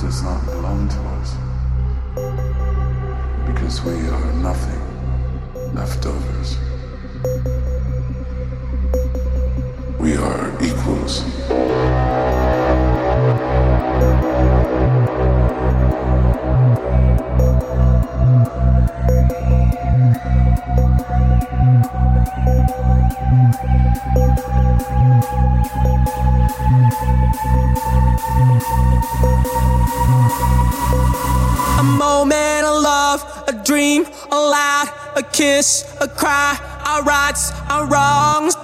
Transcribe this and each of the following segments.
does not belong to us. Because we are nothing, leftovers. We are equals. Kiss, a cry, our rights, our wrongs.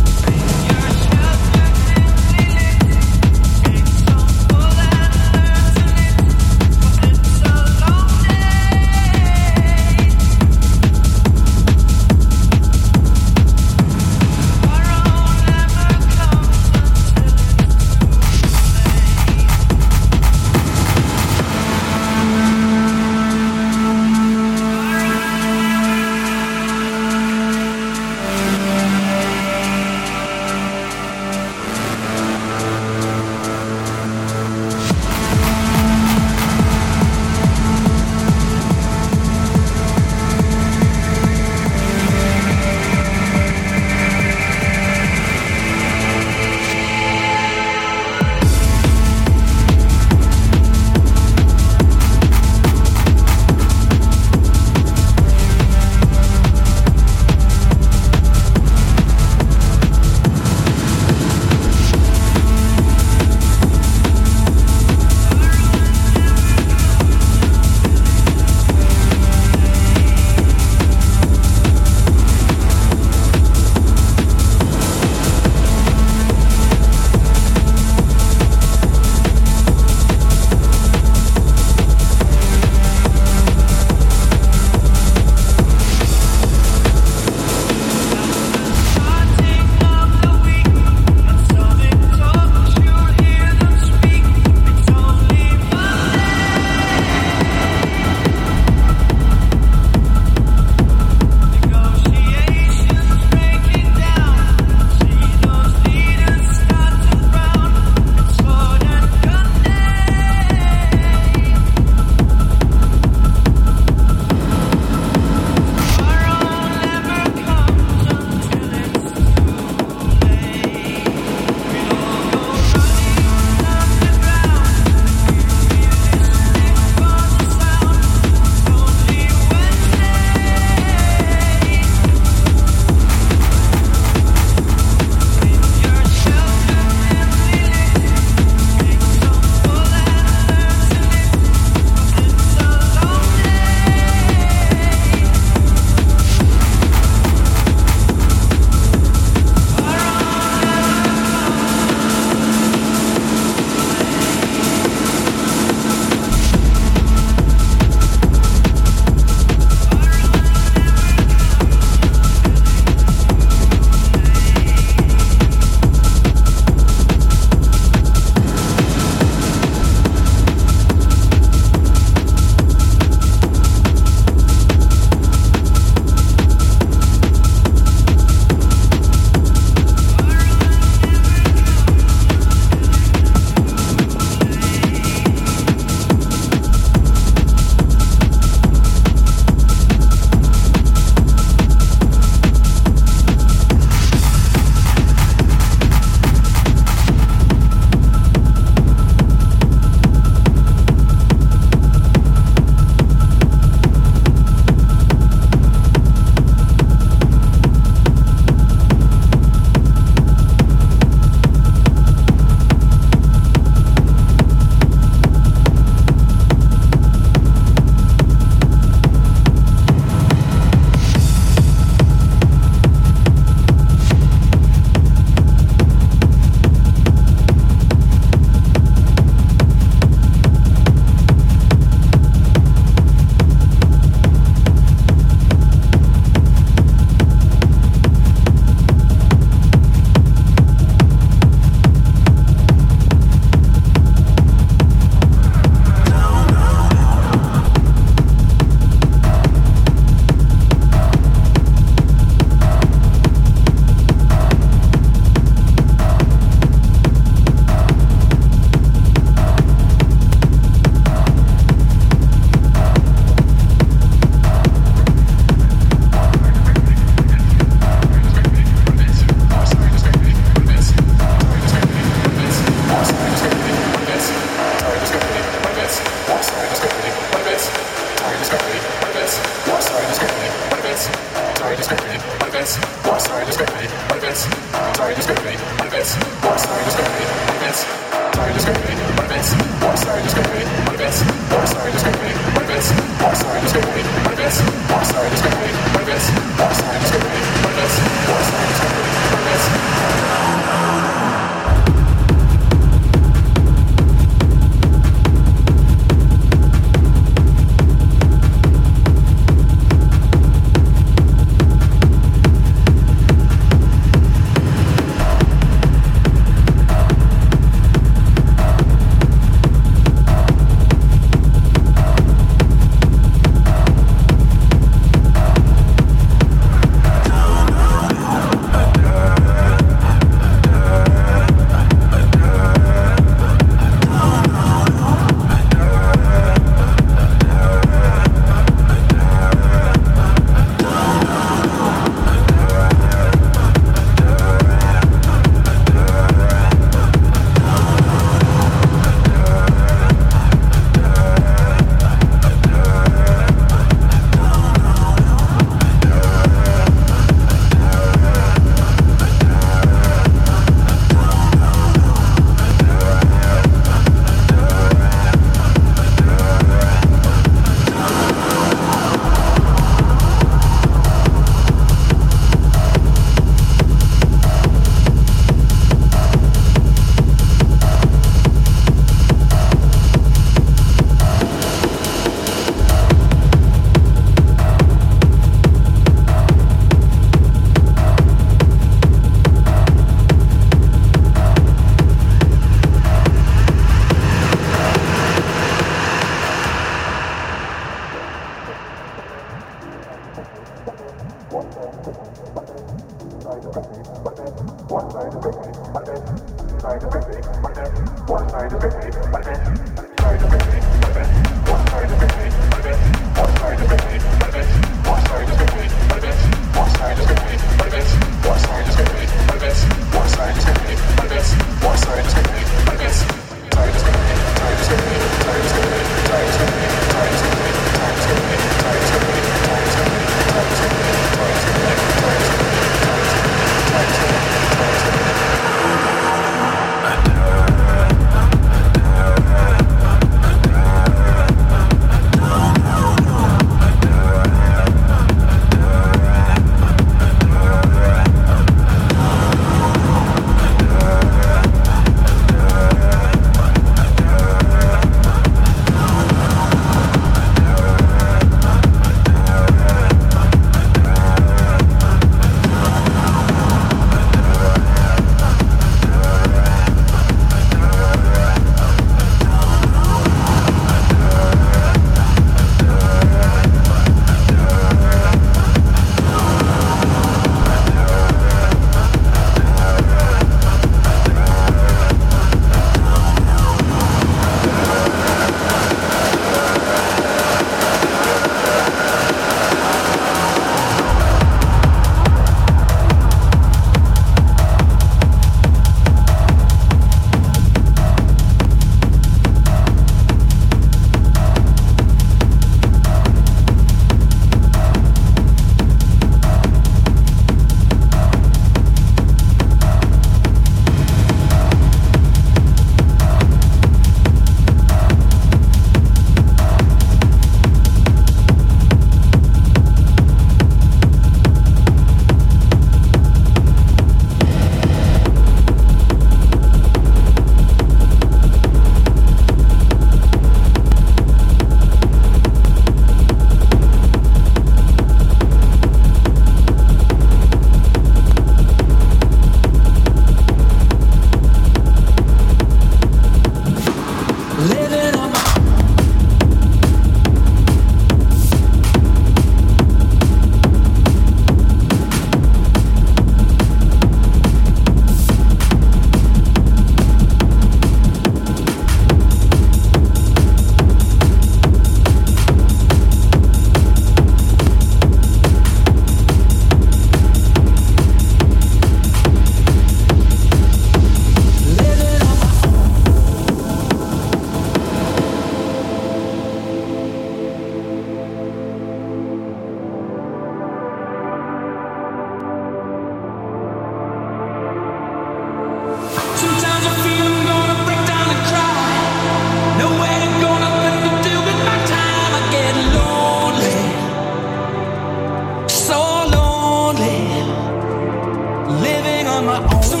my own.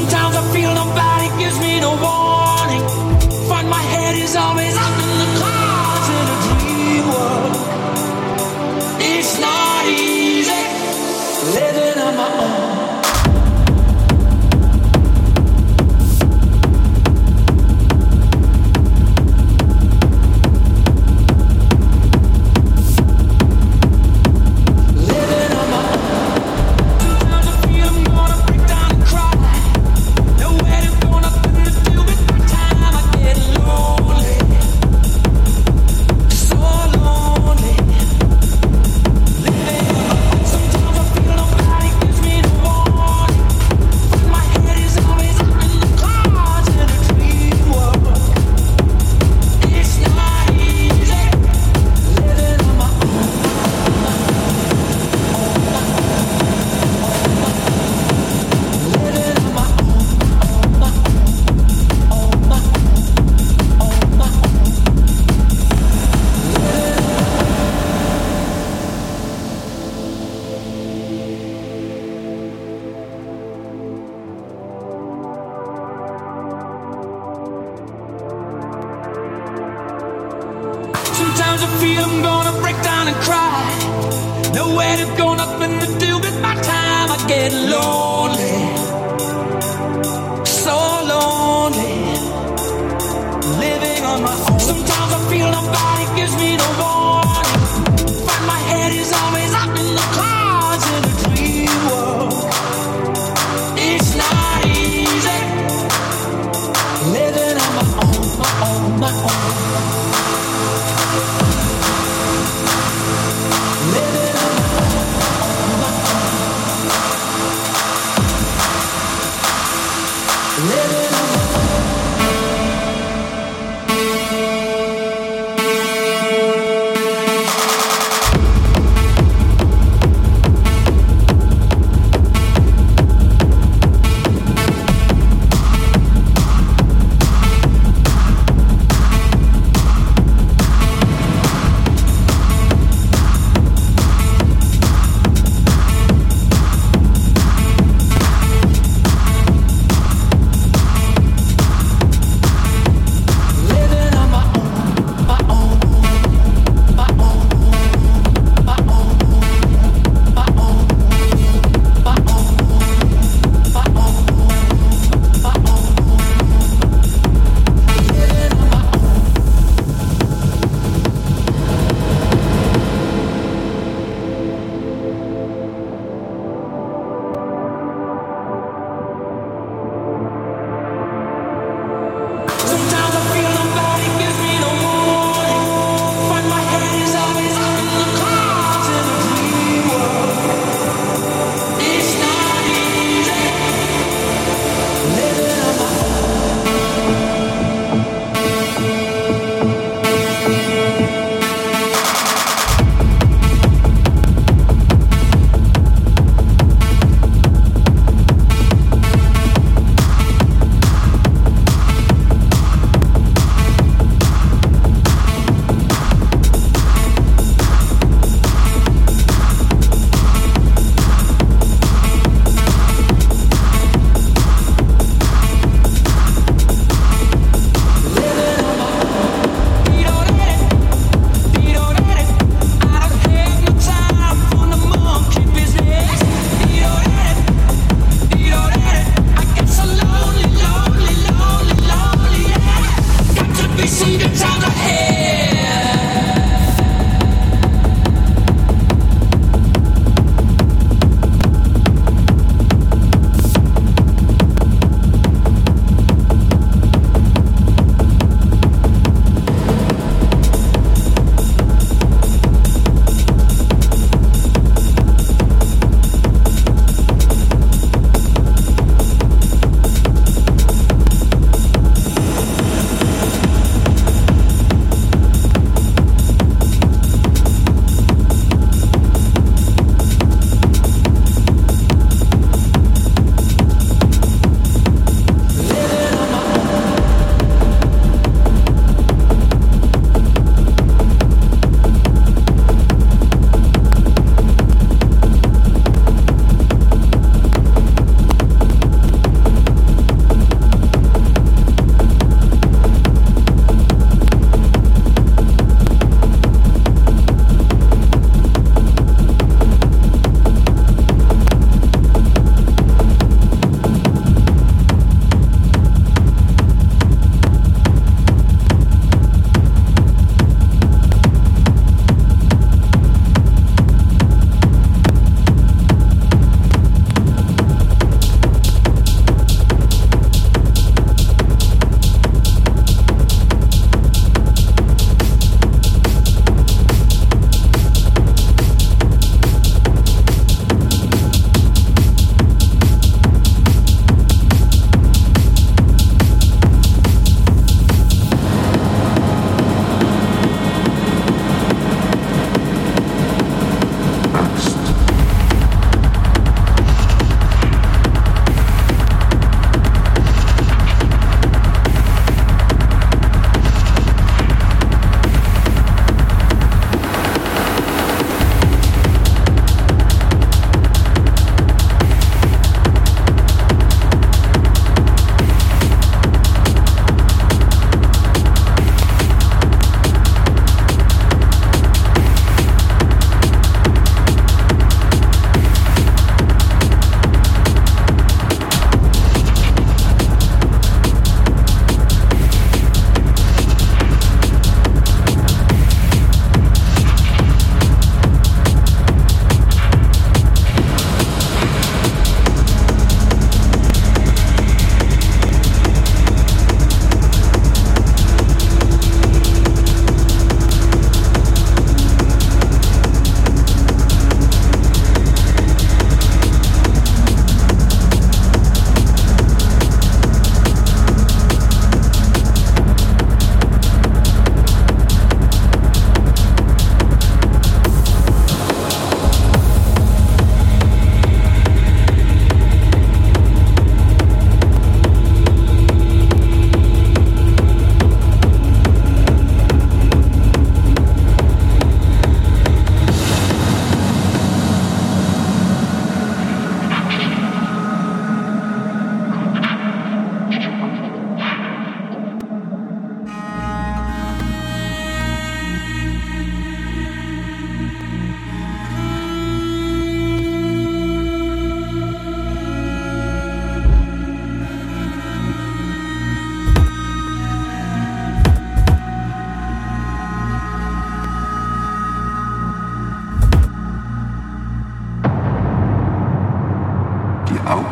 Augen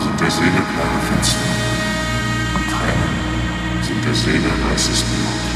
sind der Seele klare Fenster und Tränen sind der Seele weißes Blut.